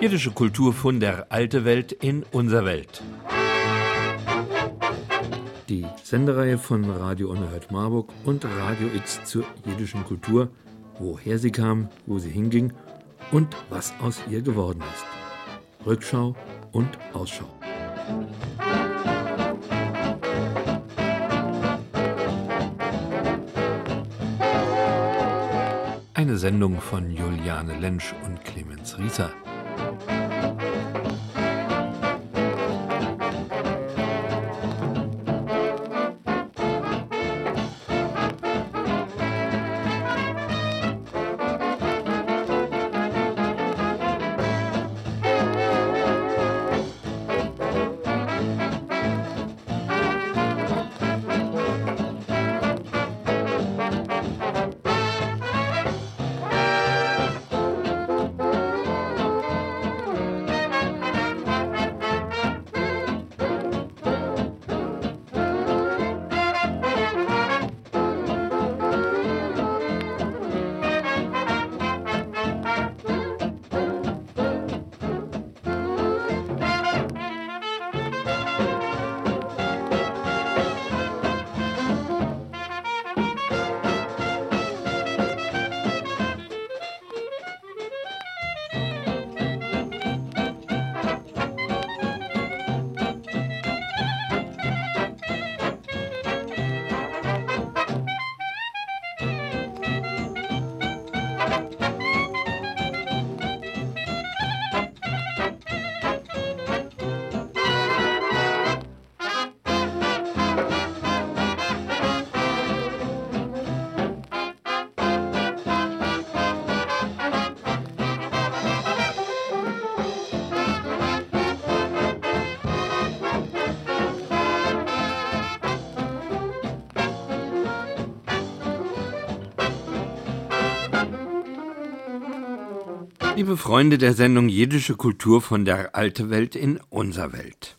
Jiddische Kultur von der alte Welt in unser Welt. Die Sendereihe von Radio Unerhört Marburg und Radio X zur jiddischen Kultur, woher sie kam, wo sie hinging und was aus ihr geworden ist. Rückschau und Ausschau. Eine Sendung von Juliane Lensch und Clemens Rieser. Liebe Freunde der Sendung Jiddische Kultur von der Alte Welt in unser Welt.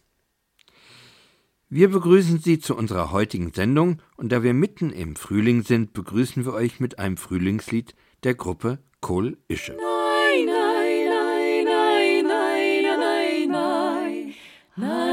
Wir begrüßen Sie zu unserer heutigen Sendung und da wir mitten im Frühling sind, begrüßen wir euch mit einem Frühlingslied der Gruppe Kohl Ische. Nein, nein, nein, nein, nein, nein, nein, nein.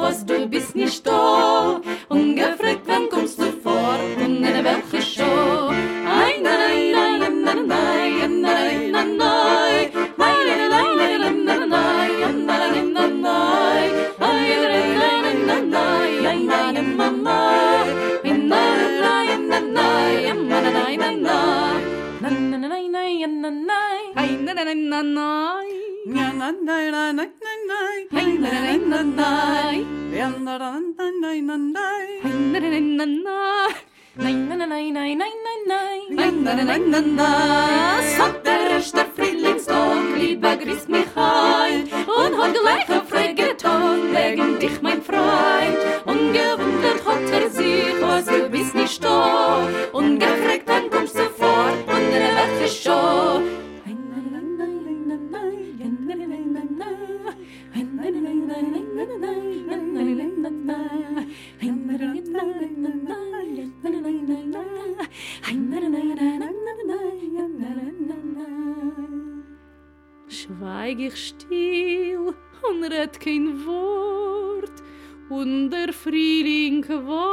вас добіс нішто, na na na na na na Schweig ich still und red kein Wort und der Frühling wart.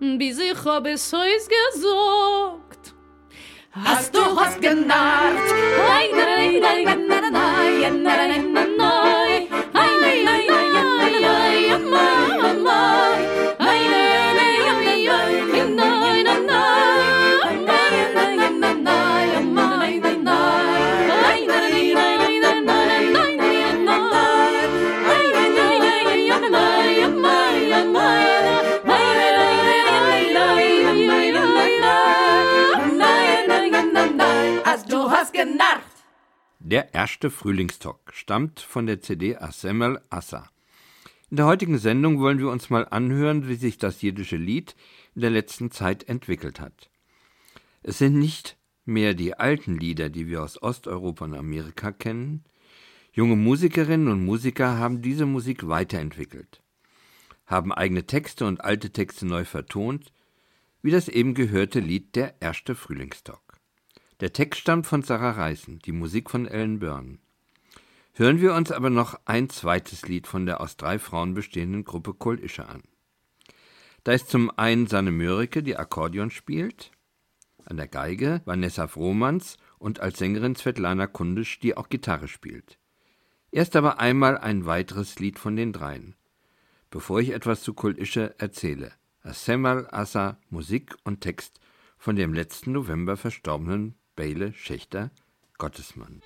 Bis ich hab es heus gesagt, Hast du hast genarrt? Nein, nein, nein, nein, nein, nein, nein, nein, nein, nein, nein, nein, nein, nein, nein, nein, nein, nein, nein, Der erste Frühlingstalk stammt von der CD Assemel Assa. In der heutigen Sendung wollen wir uns mal anhören, wie sich das jiddische Lied in der letzten Zeit entwickelt hat. Es sind nicht mehr die alten Lieder, die wir aus Osteuropa und Amerika kennen. Junge Musikerinnen und Musiker haben diese Musik weiterentwickelt, haben eigene Texte und alte Texte neu vertont, wie das eben gehörte Lied Der erste Frühlingstalk. Der Text stammt von Sarah Reißen, die Musik von Ellen Byrne. Hören wir uns aber noch ein zweites Lied von der aus drei Frauen bestehenden Gruppe Kol Ische an. Da ist zum einen Sanne Mörike, die Akkordeon spielt, an der Geige Vanessa Frohmanns und als Sängerin Svetlana Kundisch, die auch Gitarre spielt. Erst aber einmal ein weiteres Lied von den dreien. Bevor ich etwas zu Kol Ische erzähle. Assemal Assa Musik und Text von dem letzten November verstorbenen Beile Schächter Gottesmann.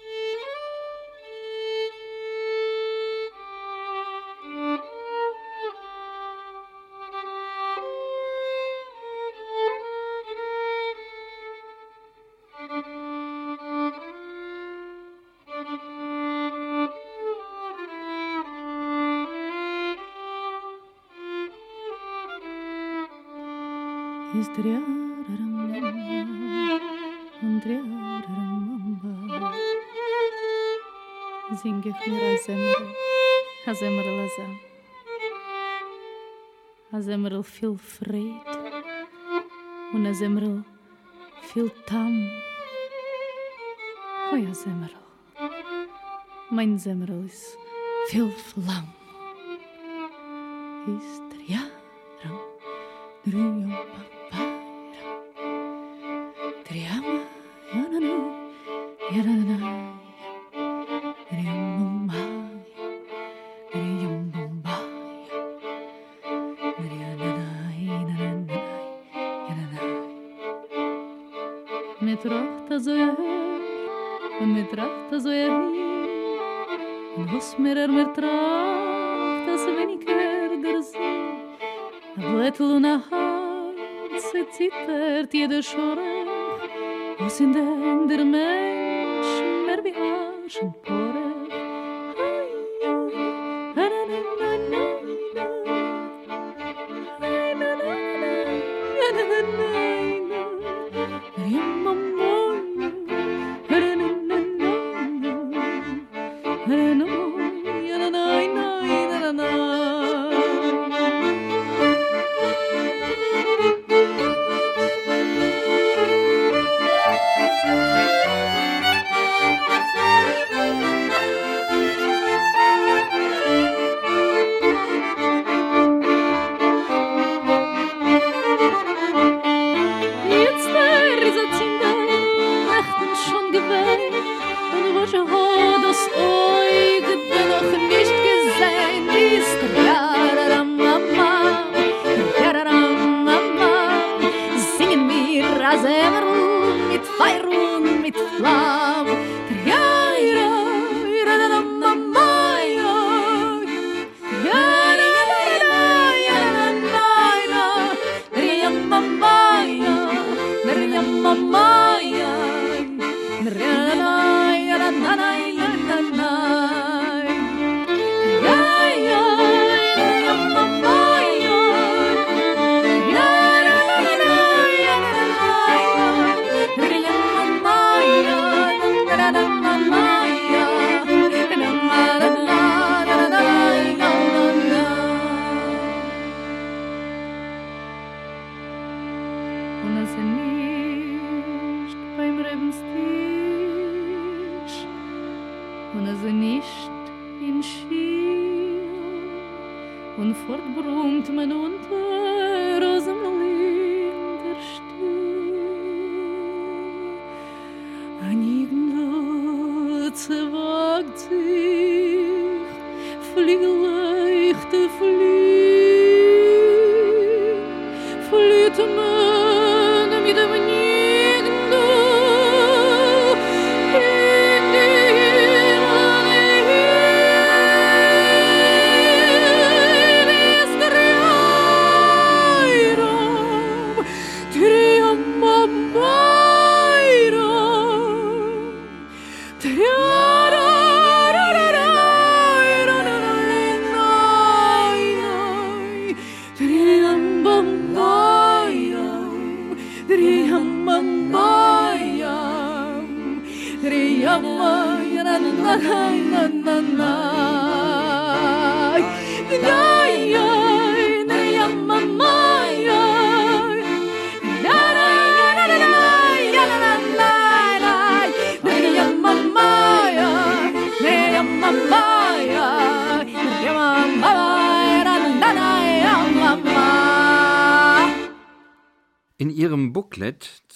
Azemrel viel Fried und Azemrel viel Tam. Oi, Azemrel, mein Zemrel ist viel Flamm. Ist ja, ram, mit Tracht so er hör, und mit Tracht so er hier, und was mir er mit Tracht, als wenn ich hör der so. A Blättel und a Haar, se zittert jede Schorach, was in der Ender mehr,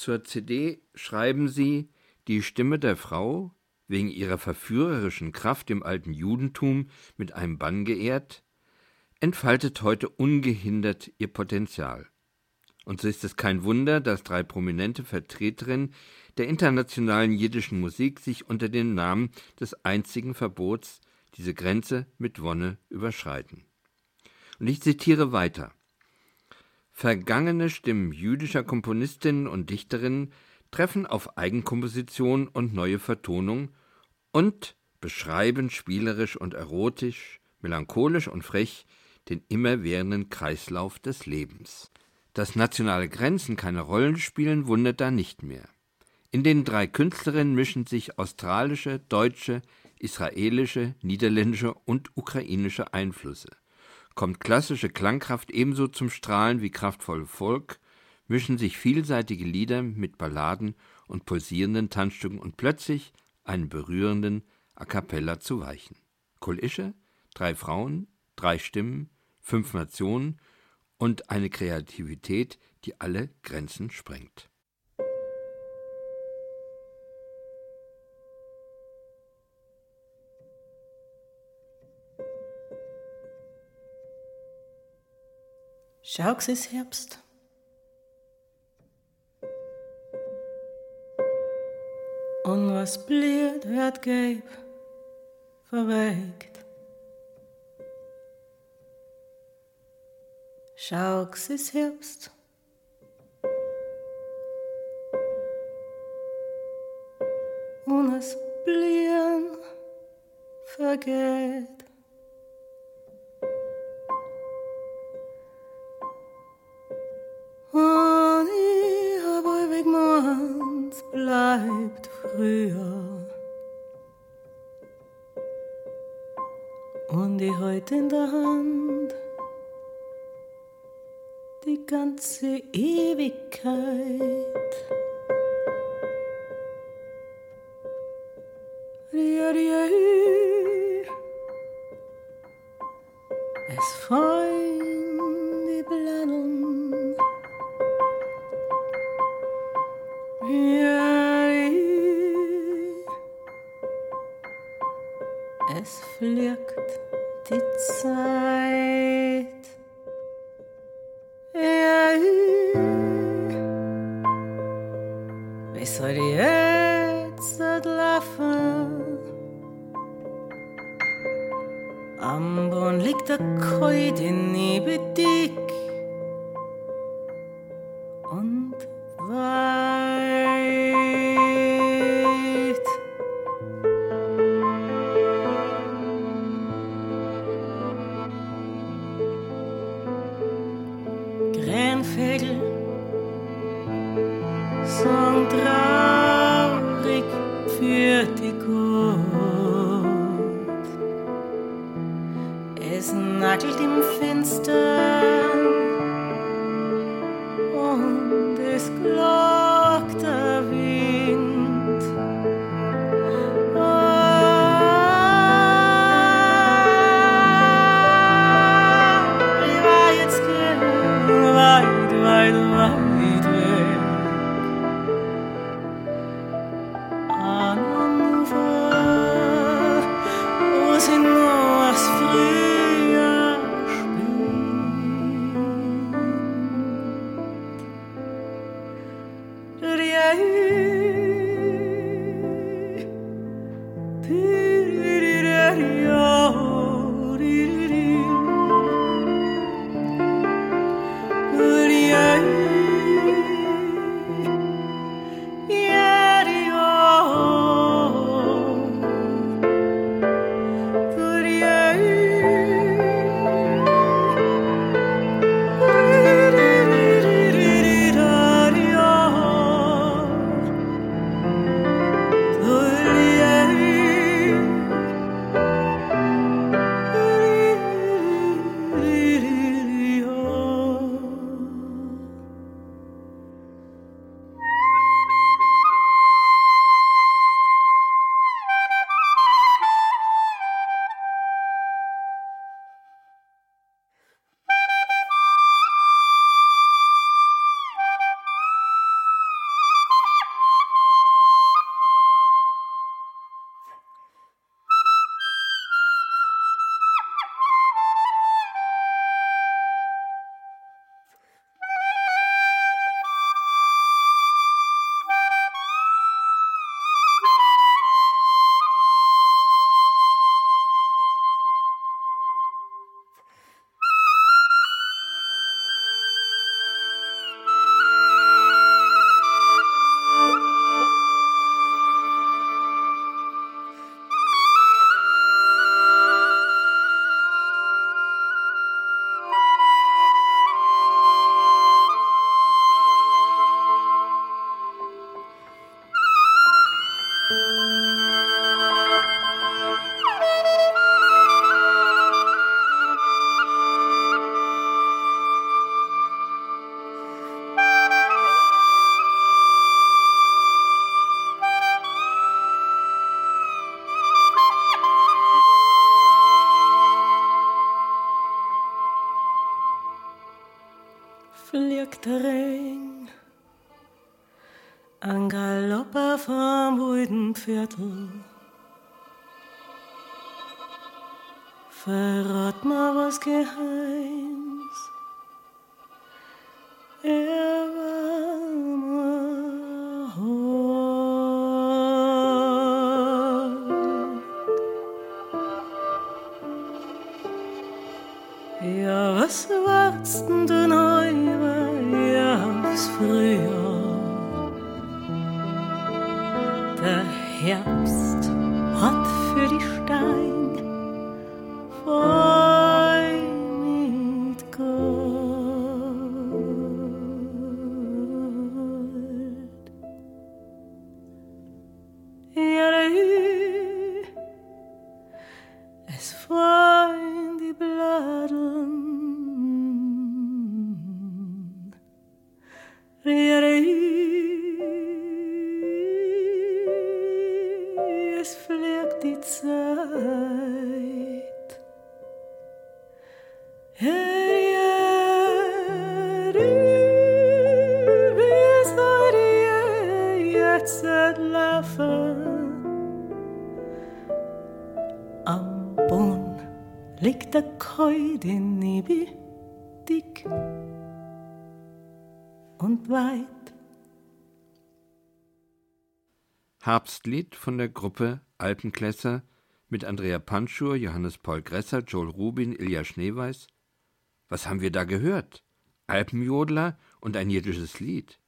zur CD schreiben sie, die Stimme der Frau, wegen ihrer verführerischen Kraft im alten Judentum mit einem Bann geehrt, entfaltet heute ungehindert ihr Potenzial. Und so ist es kein Wunder, dass drei prominente Vertreterinnen der internationalen jiddischen Musik sich unter dem Namen des einzigen Verbots diese Grenze mit Wonne überschreiten. Und ich zitiere weiter. Vergangene Stimmen jüdischer Komponistinnen und Dichterinnen treffen auf Eigenkomposition und neue Vertonung und beschreiben spielerisch und erotisch, melancholisch und frech den immerwährenden Kreislauf des Lebens. Dass nationale Grenzen keine Rollen spielen, wundert da nicht mehr. In den drei Künstlerinnen mischen sich australische, deutsche, israelische, niederländische und ukrainische Einflüsse kommt klassische Klangkraft ebenso zum Strahlen wie kraftvolle Folk, mischen sich vielseitige Lieder mit Balladen und pulsierenden Tanzstücken und plötzlich einen berührenden A cappella zu weichen. Kol Ische, drei Frauen, drei Stimmen, fünf Nationen und eine Kreativität, die alle Grenzen sprengt. Schau, es ist Herbst. Und was blüht, wird gelb, verwelkt. Schau, es ist Herbst. Und es blühen, vergeht. Bleibt früher. Und die heute in der Hand, die ganze Ewigkeit. Liegt liegt der ich bin dick und weit. Herbstlied von der Gruppe Alpenklässer mit Andrea Panschur, Johannes Paul Gresser, Joel Rubin, Ilja Schneeweiß. Was haben wir da gehört? Alpenjodler und ein jiddisches Lied.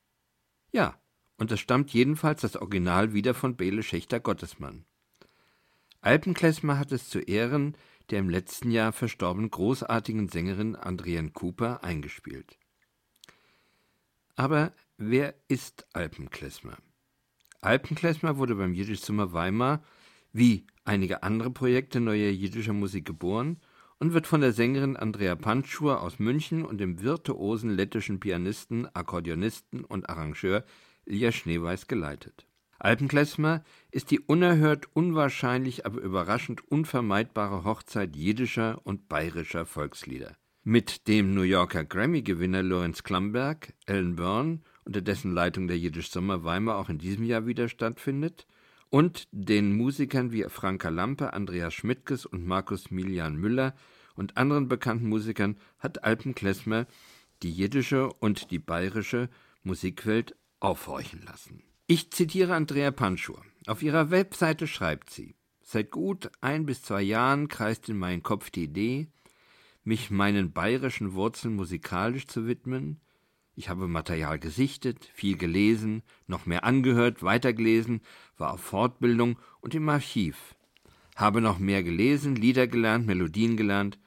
Ja, und es stammt jedenfalls das Original wieder von Bele Schächter Gottesmann. Alpenklezmer hat es zu Ehren der im letzten Jahr verstorbenen großartigen Sängerin Adrienne Cooper eingespielt. Aber wer ist Alpenklezmer? Alpenklezmer wurde beim Jiddischzimmer Weimar wie einige andere Projekte neuer jiddischer Musik geboren und wird von der Sängerin Andrea Panschur aus München und dem virtuosen lettischen Pianisten, Akkordeonisten und Arrangeur Ilja Schneeweiß geleitet. Alpenklezmer ist die unerhört, unwahrscheinlich, aber überraschend unvermeidbare Hochzeit jiddischer und bayerischer Volkslieder. Mit dem New Yorker Grammy-Gewinner Lorenz Klamberg, Ellen Byrne, unter dessen Leitung der Jiddisch Sommer Weimar auch in diesem Jahr wieder stattfindet, und den Musikern wie Franka Lampe, Andreas Schmidtges und Markus Milian Müller und anderen bekannten Musikern hat Alpenklezmer die jiddische und die bayerische Musikwelt aufhorchen lassen. Ich zitiere Andrea Panschur. Auf ihrer Webseite schreibt sie: Seit gut ein bis zwei Jahren kreist in meinen Kopf die Idee, mich meinen bayerischen Wurzeln musikalisch zu widmen. Ich habe Material gesichtet, viel gelesen, noch mehr angehört, weitergelesen, war auf Fortbildung und im Archiv. Habe noch mehr gelesen, Lieder gelernt, Melodien gelernt,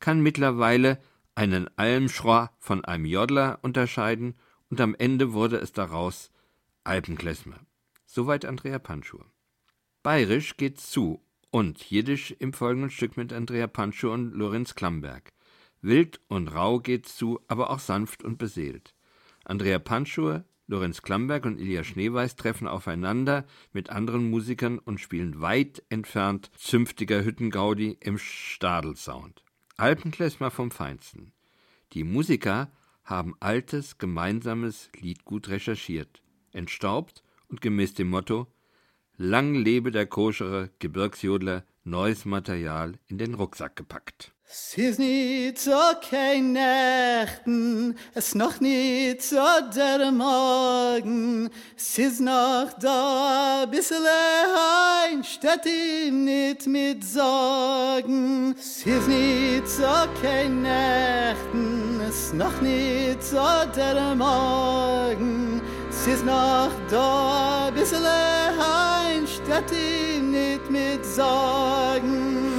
kann mittlerweile einen Almschror von einem Jodler unterscheiden und am Ende wurde es daraus Alpenklezmer. Soweit Andrea Panschur. Bayerisch geht's zu und Jiddisch im folgenden Stück mit Andrea Panschur und Lorenz Klamberg. Wild und rau geht's zu, aber auch sanft und beseelt. Andrea Panschur, Lorenz Klamberg und Ilja Schneeweiß treffen aufeinander mit anderen Musikern und spielen weit entfernt zünftiger Hüttengaudi im Stadelsound. Alpenklezmer vom Feinsten. Die Musiker haben altes, gemeinsames Lied gut recherchiert, entstaubt und gemäß dem Motto Lang lebe der koschere Gebirgsjodler, neues Material in den Rucksack gepackt. Es ist nicht so kein Nächten, es noch nicht so der Morgen. Es ist noch da ein bisschen ein, statt ihm nicht mit Sorgen. Es ist nicht so kein Nächten, es noch nicht so der Morgen. Sis noch da bissle heinst, statt nit mit sorgen.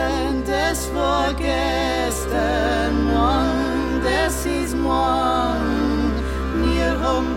Gestern, das war gestern, morgen, das ist morgen. Wir haben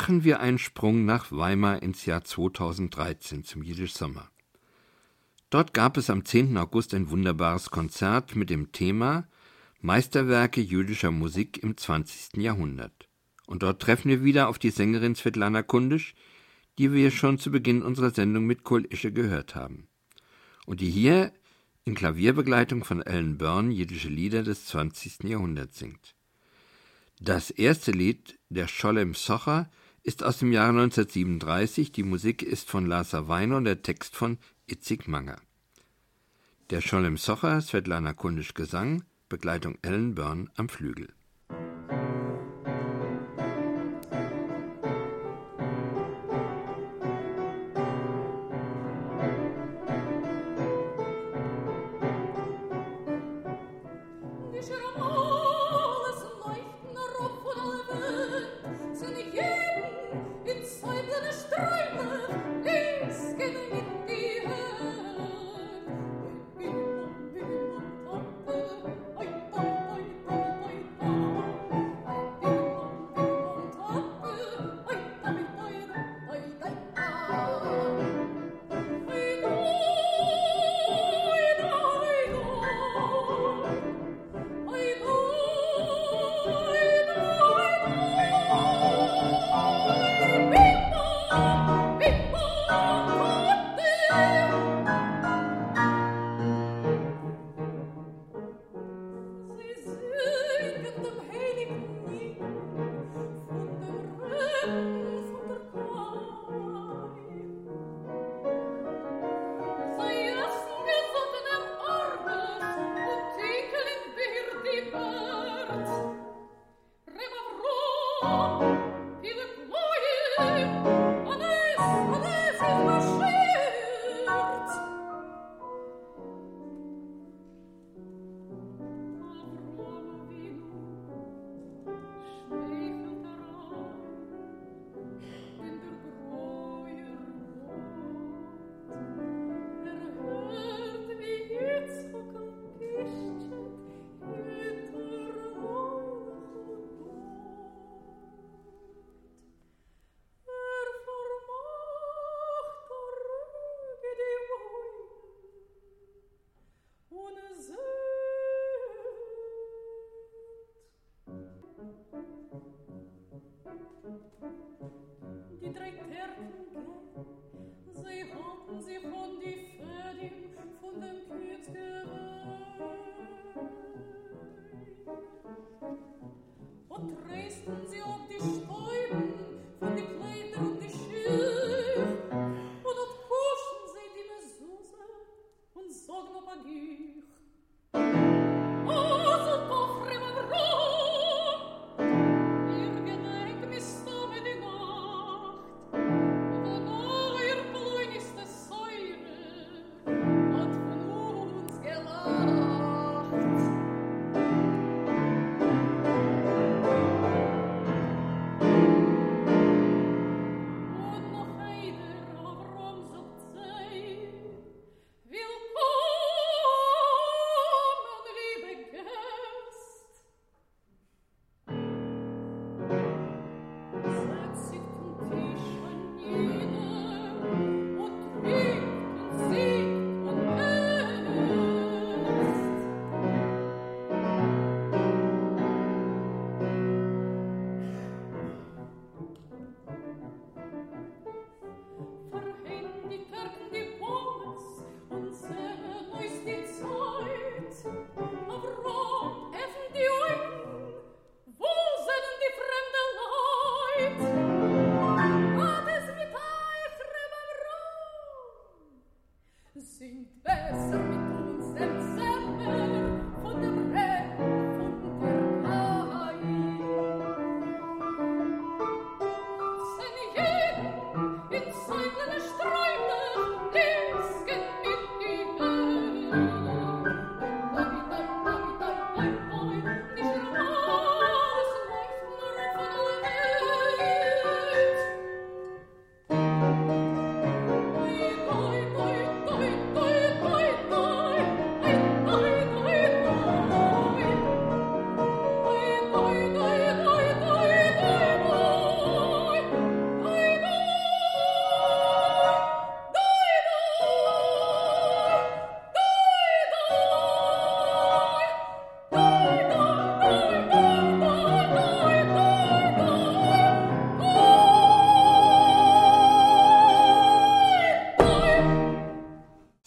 Machen wir einen Sprung nach Weimar ins Jahr 2013 zum Jiddisch Sommer. Dort gab es am 10. August ein wunderbares Konzert mit dem Thema Meisterwerke jüdischer Musik im 20. Jahrhundert. Und dort treffen wir wieder auf die Sängerin Svetlana Kundisch, die wir schon zu Beginn unserer Sendung mit Kol Ische gehört haben. Und die hier in Klavierbegleitung von Ellen Byrne jiddische Lieder des 20. Jahrhunderts singt. Das erste Lied, der Scholem Socher, ist aus dem Jahre 1937, die Musik ist von Lasa Weiner und der Text von Itzig Manger. Der Scholem Socher, Svetlana Kundisch Gesang, Begleitung Ellen Byrne am Flügel.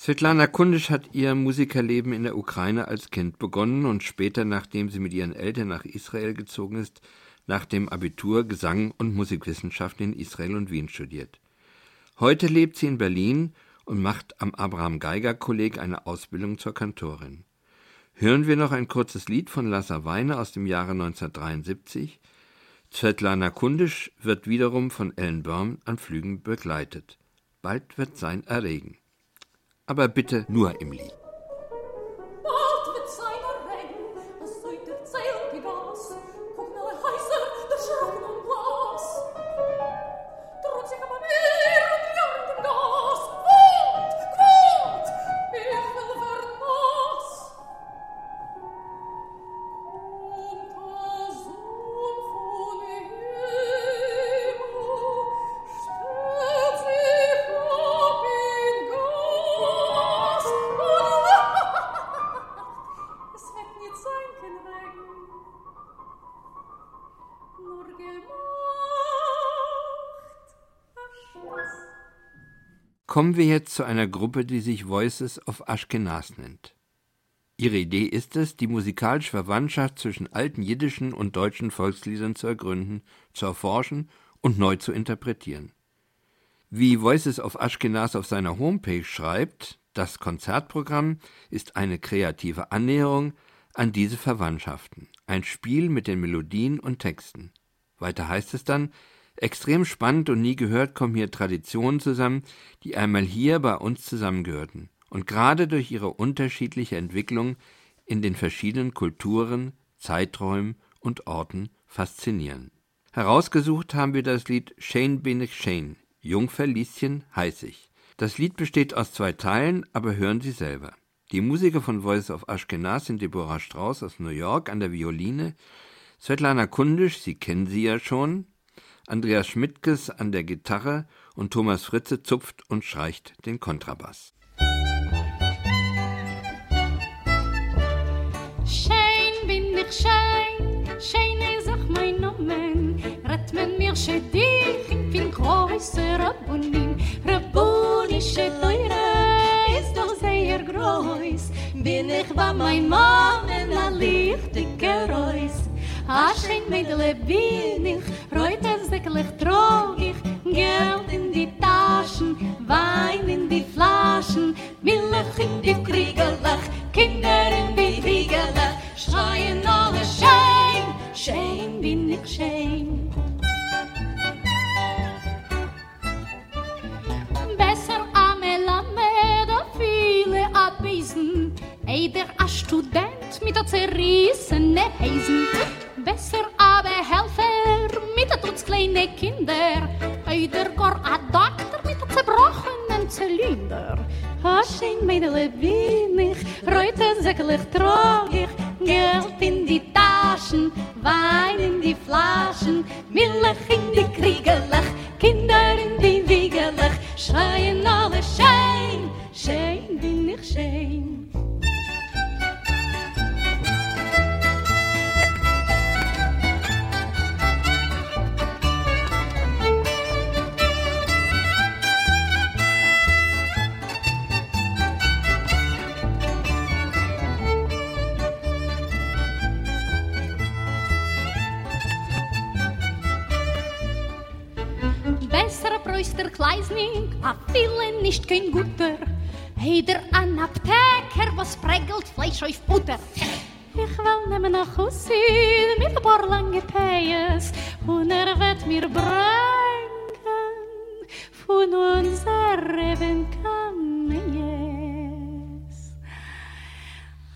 Svetlana Kundisch hat ihr Musikerleben in der Ukraine als Kind begonnen und später, nachdem sie mit ihren Eltern nach Israel gezogen ist, nach dem Abitur Gesang und Musikwissenschaften in Israel und Wien studiert. Heute lebt sie in Berlin und macht am Abraham Geiger Kolleg eine Ausbildung zur Kantorin. Hören wir noch ein kurzes Lied von Lassa Weine aus dem Jahre 1973. Svetlana Kundisch wird wiederum von Ellen Börm an Flügen begleitet. Bald wird sein erregen aber bitte nur im Lied. Kommen wir jetzt zu einer Gruppe, die sich Voices of Ashkenaz nennt. Ihre Idee ist es, die musikalische Verwandtschaft zwischen alten jiddischen und deutschen Volksliedern zu ergründen, zu erforschen und neu zu interpretieren. Wie Voices of Ashkenaz auf seiner Homepage schreibt, das Konzertprogramm ist eine kreative Annäherung an diese Verwandtschaften, ein Spiel mit den Melodien und Texten. Weiter heißt es dann, Extrem spannend und nie gehört kommen hier Traditionen zusammen, die einmal hier bei uns zusammengehörten und gerade durch ihre unterschiedliche Entwicklung in den verschiedenen Kulturen, Zeiträumen und Orten faszinieren. Herausgesucht haben wir das Lied Shane bin ich Shane, Jungfer Lieschen heiß ich. Das Lied besteht aus zwei Teilen, aber hören Sie selber. Die Musiker von Voice of Ashkenaz sind Deborah Strauss aus New York an der Violine, Svetlana Kundisch, Sie kennen sie ja schon, Andreas Schmidtkes an der Gitarre und Thomas Fritze zupft und streicht den Kontrabass. Schein bin ich schein, schein is ach mein Nomen, rat men mir shedich in fin größer Rabunim, Rabunische Teure ist doch sehr groß, bin ich bei mein Mamen a lichte Geräusch. Aschen mit Lebinig, reut es deklich trogig, Geld in die Taschen, Wein in die Flaschen, Milch in die Kriegelach, Kinder in die Kriegelach, schreien alle Schein, Schein bin ich Schein. Besser Amelamed, da viele Eider a Student mit der zerrissene Heisen, besser aber helfer mit der trotz kleine Kinder. Eider gar a Doktor mit der zerbrochenen Zylinder. Haschen meine wenig, reute säcklich tragig, Geld in die Taschen, Wein in die Flaschen, Milch in die Kriegelach, Kinder in die Wiegelach, schreien alle Schein, Schein bin ich Schein. Der Kleisning, a viele nicht kein guter. Heider an Apteker, was prägelt Fleisch auf Butter. Ich will nehmen nach Hussi mit ein paar lange Payes und er wird mir bringen von unser Reben Kamees.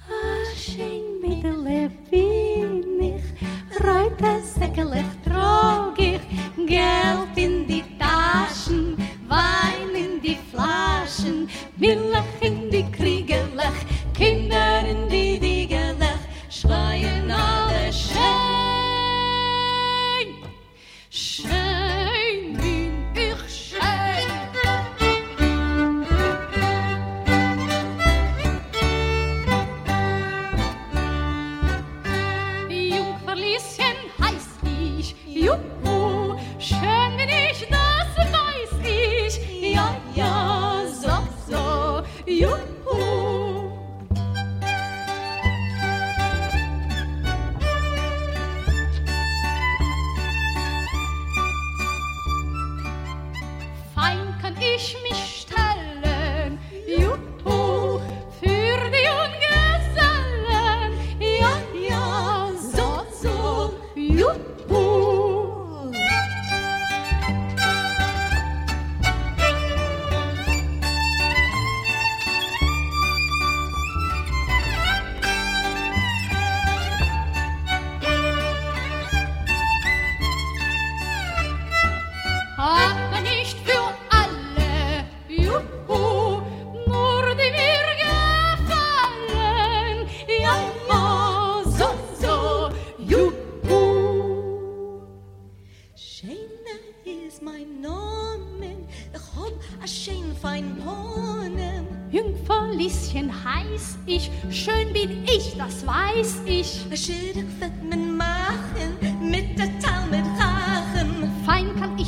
Aschen mit der Levinig, reut es säckelig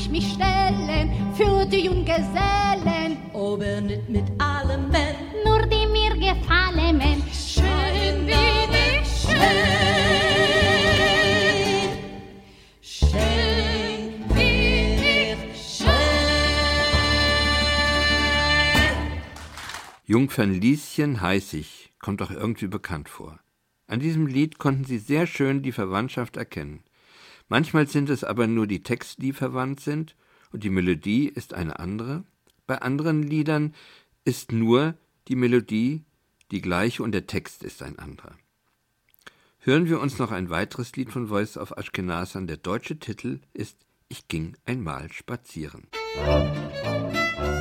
ich mich stellen für die Junggesellen. Aber nicht mit allem, wenn nur die mir gefallen. Schön bin ich, schön. Schön bin ich, schön. Jungfern Lieschen heiß ich, kommt doch irgendwie bekannt vor. An diesem Lied konnten sie sehr schön die Verwandtschaft erkennen. Manchmal sind es aber nur die Texte, die verwandt sind, und die Melodie ist eine andere. Bei anderen Liedern ist nur die Melodie die gleiche und der Text ist ein anderer. Hören wir uns noch ein weiteres Lied von Voice of Ashkenaz an. Der deutsche Titel ist Ich ging einmal spazieren. Geh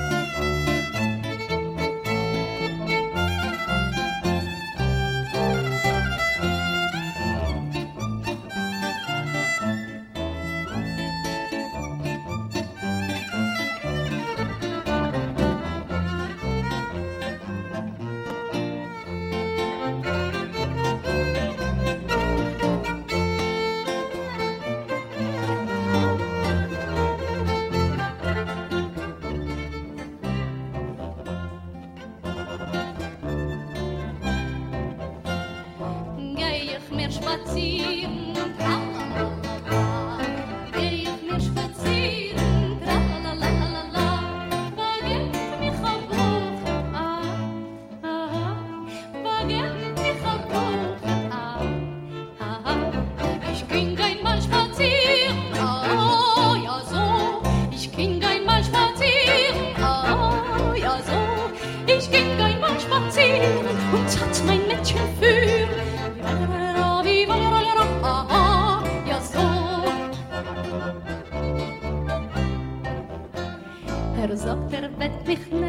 er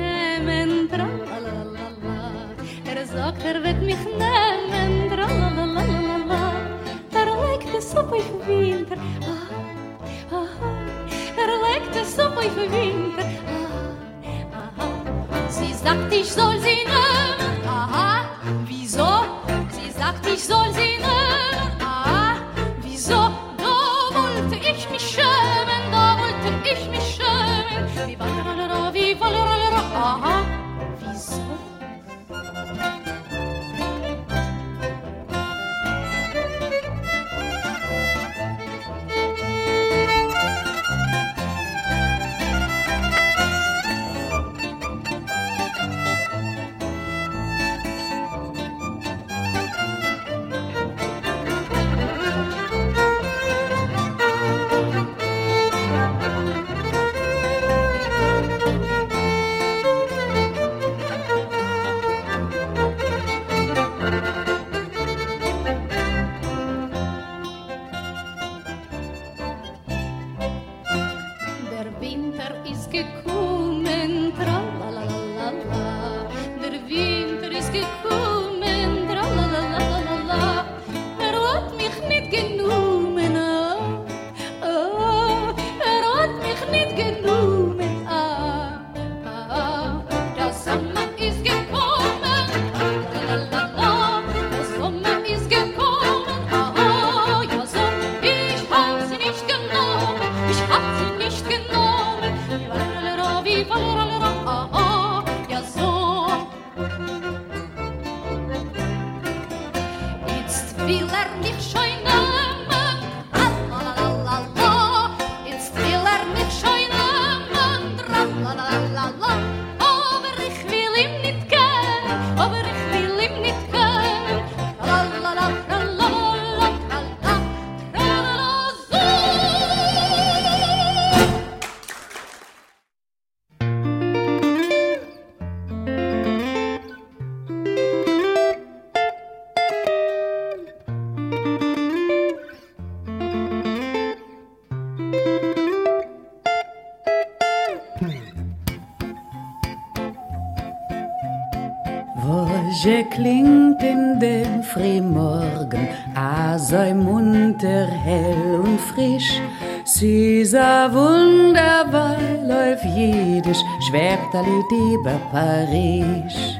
Woje klingt in den Frühmorgen, a so munter, hell und frisch. Süßer wunderbar läuft Jiddisch, schwebt a Lied über Paris.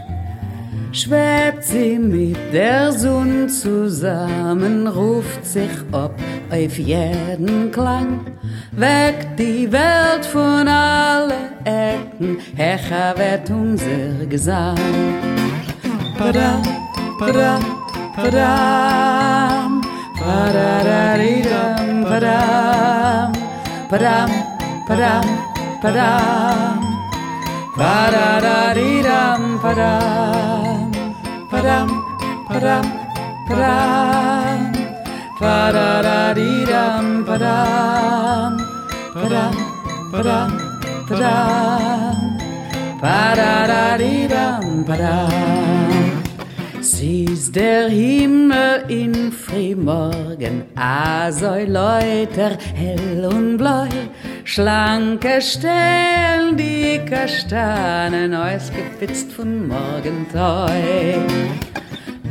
schwebt sie mit der Sonne zusammen, ruft sich ab auf jeden Klang, weckt die Welt von allen Ecken, hecher wird unser Gesang. ba-dum, ba-dum, ba-dum, ba-da-da-dee-dum, ba-dum, ba-dum, ba-dum, ba-dum, ba-da-da-dee-dum, ba-dum, ba-dum, ba-dum, ba-dum, ba-da-da-dee-dum, ba-dum, ba-dum, ba-dum, ba-dum, ba-da-da-dee-dum, ba-dum. Siehst der Himmel in Frühmorgen, also Läuter hell und blau, schlanke Stellen, die Kastanen, ausgepitzt von Morgentau.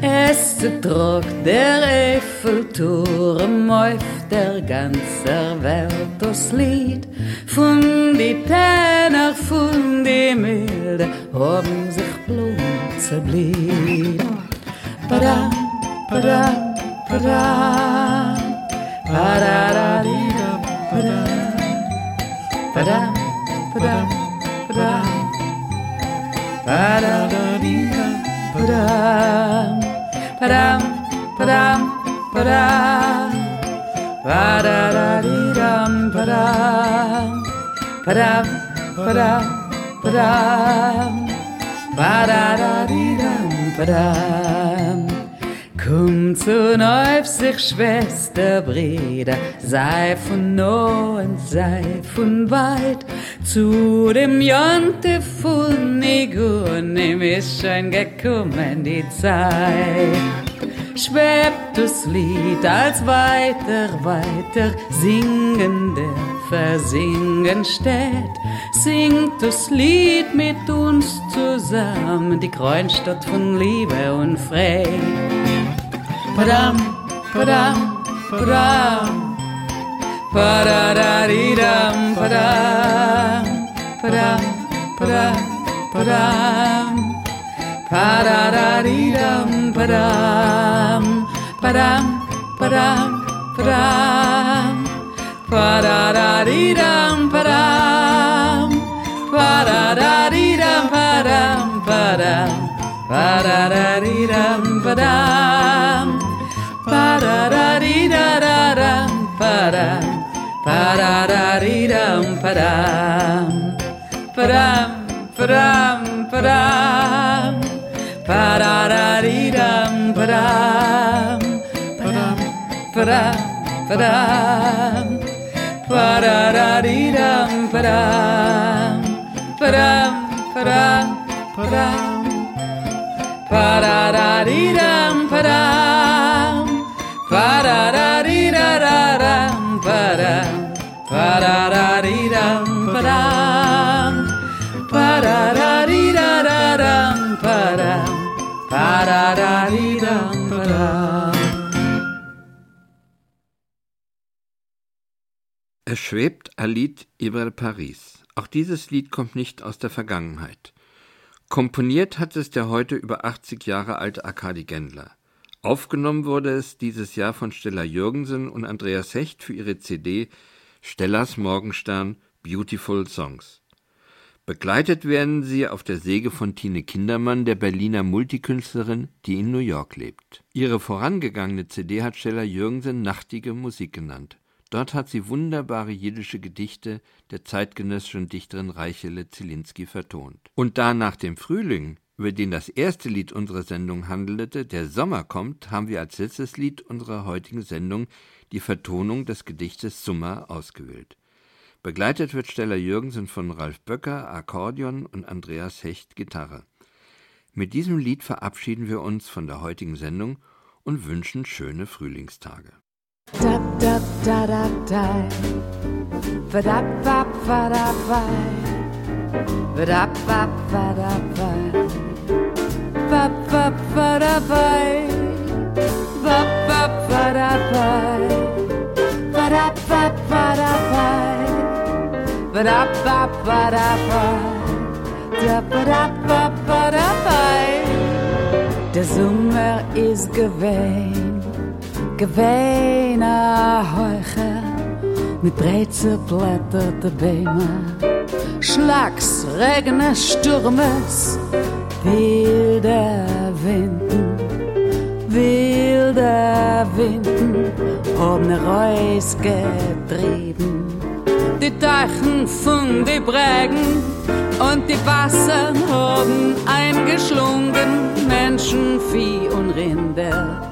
Es trug der Eiffelturm auf der ganzen Welt das Lied von die Tänner, von die Milde, haben sich Blumen zerblieb. ba-da, ba-da, ba-da, ba-da-da-dee-da, ba-da, ba-da, ba-da, ba-da, ba-da-da-dee-da, ba-da, ba-dam, ba-dam, da ba-da-da-dee-dam, ba-da, ba-dam, ba-dam, ba-dam, ba-da-da-dee-dam, ba-da. Komm zu neuf sich Schwester, Brüder, sei von nah und sei von weit, zu dem Jonte von Nigunim ist schon gekommen die Zeit. Schwebt das Lied als weiter, weiter singende Versingen steht, singt das Lied mit uns zusammen, die Kronstadt von Liebe und Freude. Padam, padam, padam, padadadidam, padam, padam, padam, padam, padadadidam, padam, padam, padam, padam, padadadidam, padam, padadadidam, padam, padam, pa da dee da da dum pa da pa da da dee dum pa dum pa dum pa dum pa dum pa da da dee dum pa dum pa dum pa dum pa dum pa da da dee dum pa dum pa dum pa dum pa dum pa da da dee dum pa dum padam, padadadidadadam, padam, padadadidam, padam. Es schwebt ein Lied über Paris. Auch dieses Lied kommt nicht aus der Vergangenheit. Komponiert hat es der heute über 80 Jahre alte Arkadi Gendler. Aufgenommen wurde es dieses Jahr von Stella Jürgensen und Andreas Hecht für ihre CD Stellas Morgenstern Beautiful Songs. Begleitet werden sie auf der Säge von Tine Kindermann, der Berliner Multikünstlerin, die in New York lebt. Ihre vorangegangene CD hat Stella Jürgensen Nachtige Musik genannt. Dort hat sie wunderbare jiddische Gedichte der zeitgenössischen Dichterin Reichele Zielinski vertont. Und da nach dem Frühling, über den das erste Lied unserer Sendung handelte, der Sommer kommt, haben wir als letztes Lied unserer heutigen Sendung die Vertonung des Gedichtes Summer ausgewählt. Begleitet wird Stella Jürgensen von Ralf Böcker, Akkordeon und Andreas Hecht, Gitarre. Mit diesem Lied verabschieden wir uns von der heutigen Sendung und wünschen schöne Frühlingstage. Da da da da da. Ba da ba ba da ba. Ba da ba ba da ba. Ba ba ba da ba. Sommer is gewein, gewein a heuche, mit breit zerblätterte Bäume. Schlags, Regne, Sturmes, wilde Winden, wilde Winden, ne Reus getrieben. Die Deichen von die Brägen und die Wasser haben eingeschlungen, Menschen, Vieh und Rinder.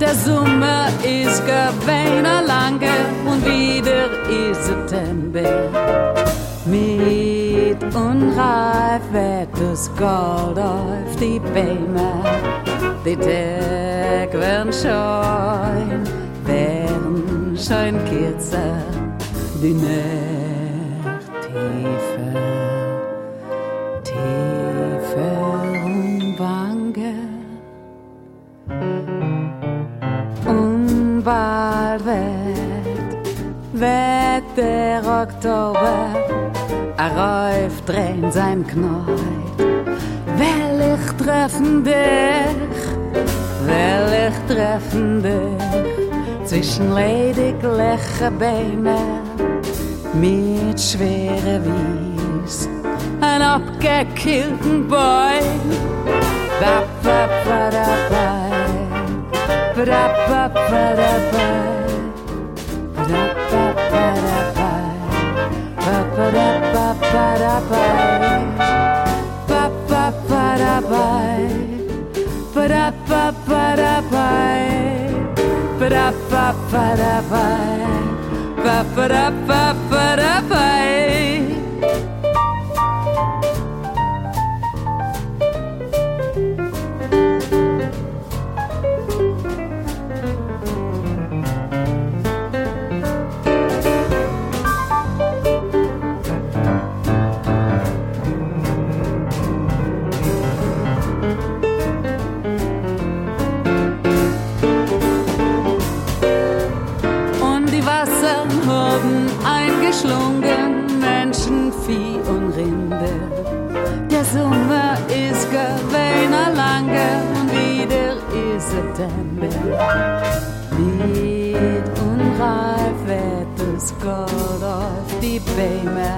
Der Sommer ist gewähner lange und wieder ist September. Mit unreif wird das Gold auf die Bäume, die Tag werden scheun, werden scheun kürzer, die Nacht tiefer, tiefer. Und bald wird, wird der Oktober Arauf drehen sein Knäut. Will ich treffen dich, will ich treffen dich zwischen ledig leche Beine mit schwere Wies, ein abgekillten Bein. Ba ba ba da ba, ba da ba ba da ba, ba da ba ba da ba. ba ba da ba ba da ba. September. Lied unreif wird das Gold auf die Bäume.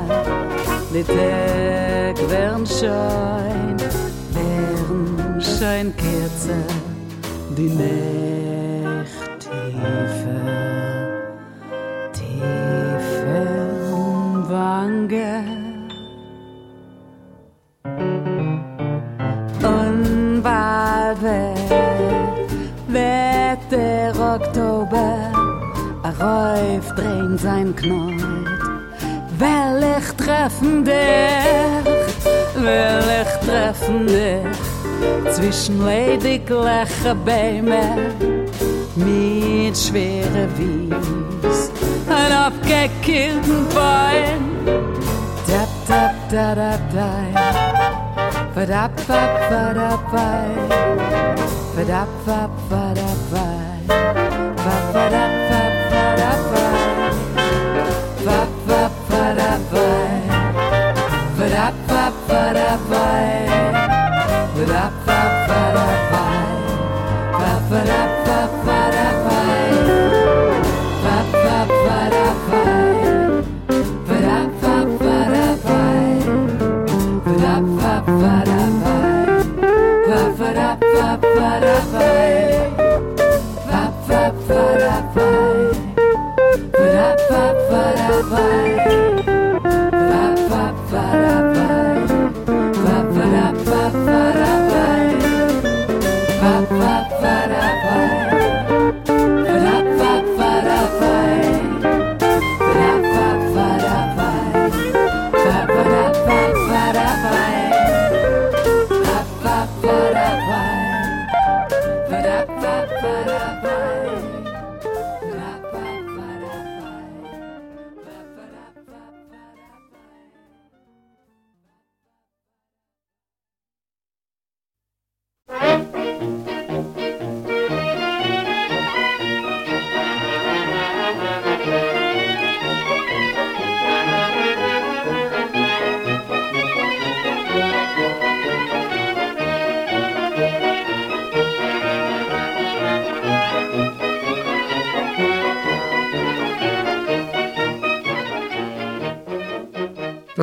Die Tag werden schein, werden schein Kerze, die Nacht drehen sein Knäut. Will ich treffen dich, will ich treffen dich zwischen ledig leche Bäume mit schwere Wies, ein abgekillten Bein. Da, da, da. Da, da, ba. Ba,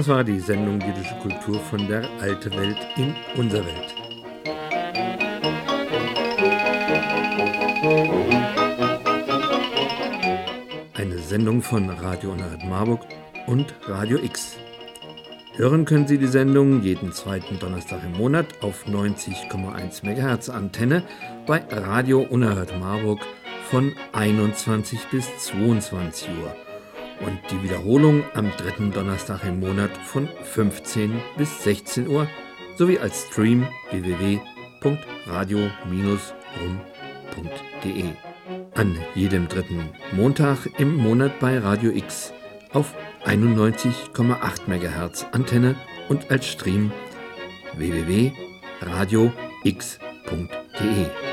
Das war die Sendung Jüdische Kultur von der Alte Welt in unser Welt. Eine Sendung von Radio Unerhört Marburg und Radio X. Hören können Sie die Sendung jeden zweiten Donnerstag im Monat auf 90,1 MHz Antenne bei Radio Unerhört Marburg von 21 bis 22 Uhr und die Wiederholung am dritten Donnerstag im Monat von 15 bis 16 Uhr sowie als Stream www.radio-rum.de. An jedem dritten Montag im Monat bei Radio X auf 91,8 MHz Antenne und als Stream www.radiox.de.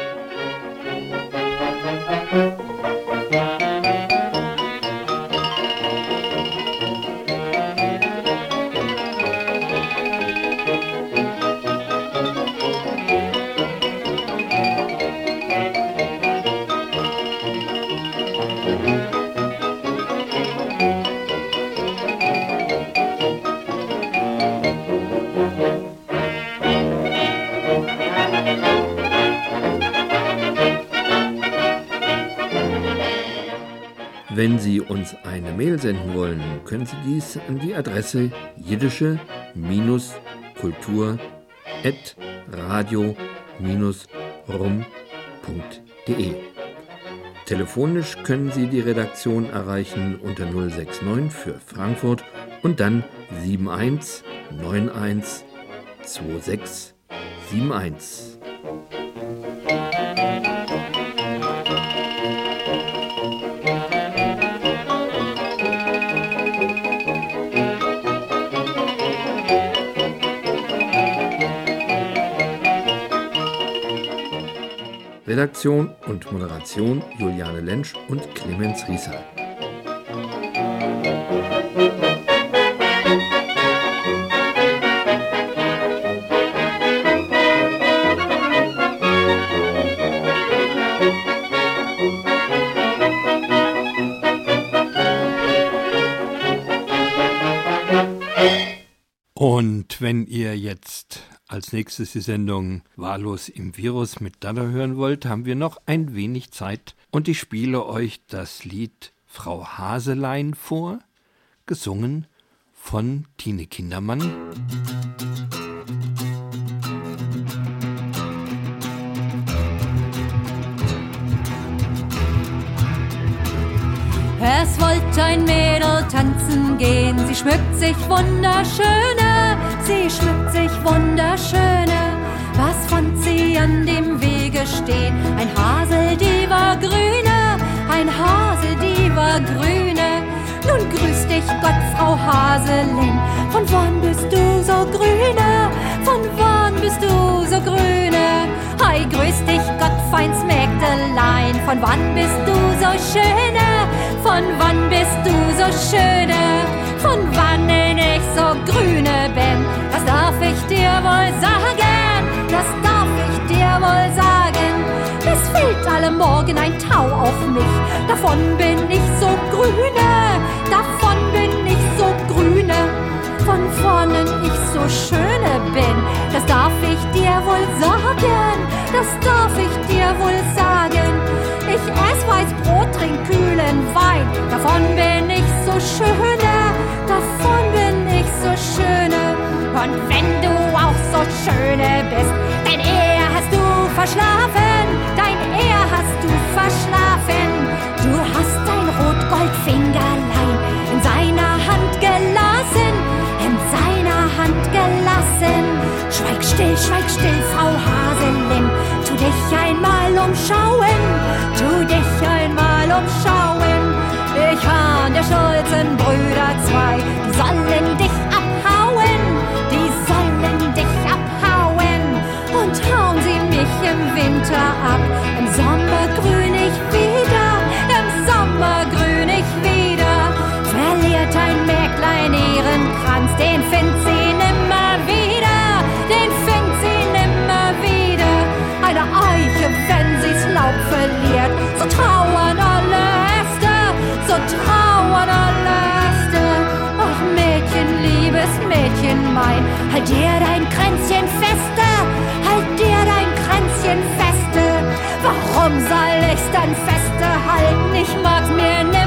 Mail senden wollen, können Sie dies an die Adresse jiddische-kultur.radio-rum.de. Telefonisch können Sie die Redaktion erreichen unter 069 für Frankfurt und dann 71 91 26 71. Redaktion und Moderation Juliane Lentsch und Clemens Rieser. Und wenn ihr als nächstes die Sendung Wahllos im Virus mit Dada hören wollt, haben wir noch ein wenig Zeit und ich spiele euch das Lied Frau Haselein vor, gesungen von Tine Kindermann. Es wollte ein Mädel tanzen gehen, sie schmückt sich wunderschöne, sie schmückt sich wunderschöne. Was fand sie an dem Wege stehen? Ein Hasel, die war grüne, ein Hasel, die war grüne. Nun grüß dich Gott, Frau Haselin, von wann bist du so grüne? Von wann bist du so grüne? Hi, grüß dich Gott, feins Mägdelein, von wann bist du so schöne? Von wann bist du so schöne? Von wann ich so grüne bin? Das darf ich dir wohl sagen, das darf ich dir wohl sagen. Es fällt alle Morgen ein Tau auf mich, davon bin ich so grüne, davon bin ich so grüne. Von vornen ich so schöne bin, das darf ich dir wohl sagen, das darf ich dir wohl sagen. Ich ess Weißbrot, trink kühlen Wein, davon bin ich so schöne, davon bin ich so schöne. Und wenn du auch so schöne bist, dein Ehe hast du verschlafen, dein Ehe hast du verschlafen. Du hast dein Rotgoldfingerlein in seiner Hand gelassen, in seiner Hand gelassen. Schweig still, schweig still, Frau Haselin, tu dich einmal umschauen, tu dich einmal umschauen. Ich hab der stolzen Brüder zwei, die sollen dich Winter ab. Im Sommer grün ich wieder, im Sommer grün ich wieder. Verliert ein Mäglein ihren Kranz, den findet sie nimmer wieder, den findet sie nimmer wieder. Eine Eiche, wenn sie's Laub verliert, so trauern alle Äste, so trauern alle Äste. Ach Mädchen, liebes Mädchen mein, halt dir dein Kränzchen fester. Ich mag's mir nimmer